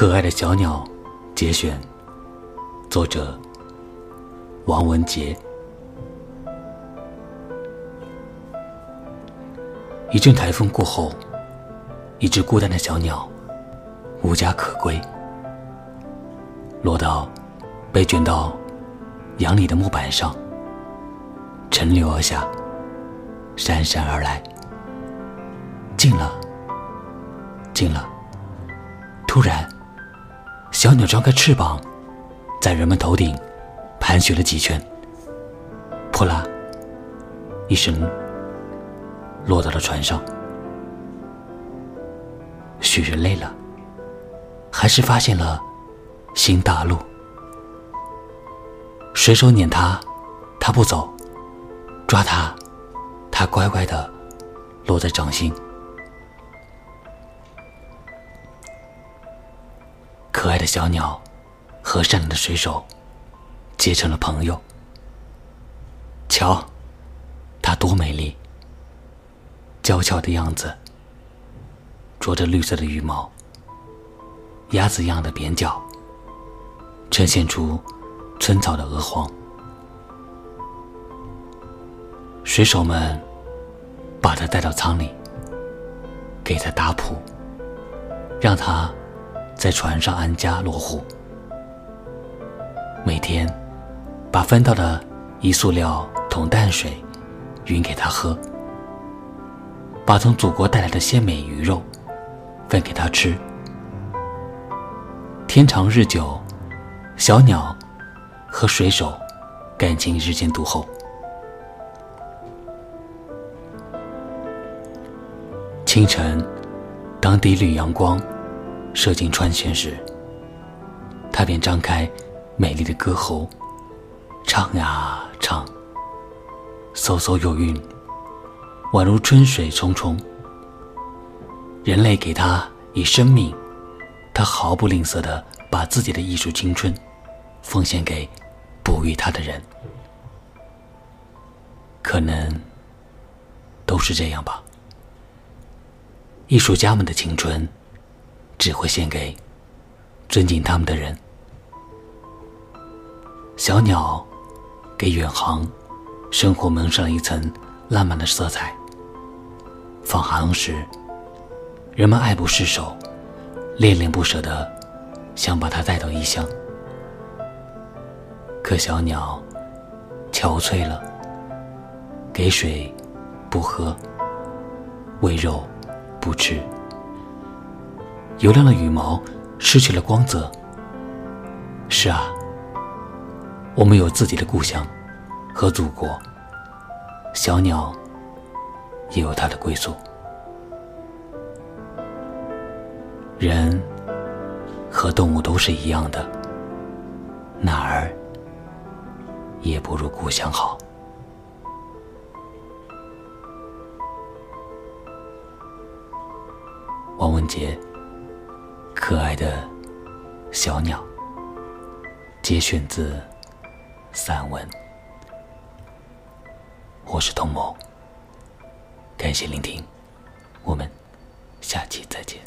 可爱的小鸟，节选，作者王文杰。一阵台风过后，一只孤单的小鸟，无家可归，落到被卷到杨里的木板上，沉流而下，姗姗而来，近了，近了，突然。小鸟张开翅膀，在人们头顶盘旋了几圈，扑啦一声落到了船上。许人累了，还是发现了新大陆。水手撵他，他不走；抓他，他乖乖的落在掌心。可爱的小鸟和善良的水手结成了朋友。瞧，它多美丽！娇俏的样子，着着绿色的羽毛，鸭子一样的扁脚，呈现出春草的鹅黄。水手们把它带到舱里，给它打谱，让它。在船上安家落户，每天把分到的一塑料桶淡水匀给他喝，把从祖国带来的鲜美鱼肉分给他吃。天长日久，小鸟和水手感情日渐笃厚。清晨，当第一缕阳光。射进川舷时，他便张开美丽的歌喉，唱呀唱，嗖嗖有韵，宛如春水冲冲。人类给他以生命，他毫不吝啬的把自己的艺术青春奉献给哺育他的人。可能都是这样吧。艺术家们的青春。只会献给尊敬他们的人。小鸟给远航生活蒙上一层浪漫的色彩。放航时，人们爱不释手，恋恋不舍的想把它带到异乡。可小鸟憔悴了，给水不喝，喂肉不吃。油亮的羽毛失去了光泽。是啊，我们有自己的故乡和祖国，小鸟也有它的归宿。人和动物都是一样的，哪儿也不如故乡好。王文杰。可爱的小鸟，节选自散文。我是童某，感谢聆听，我们下期再见。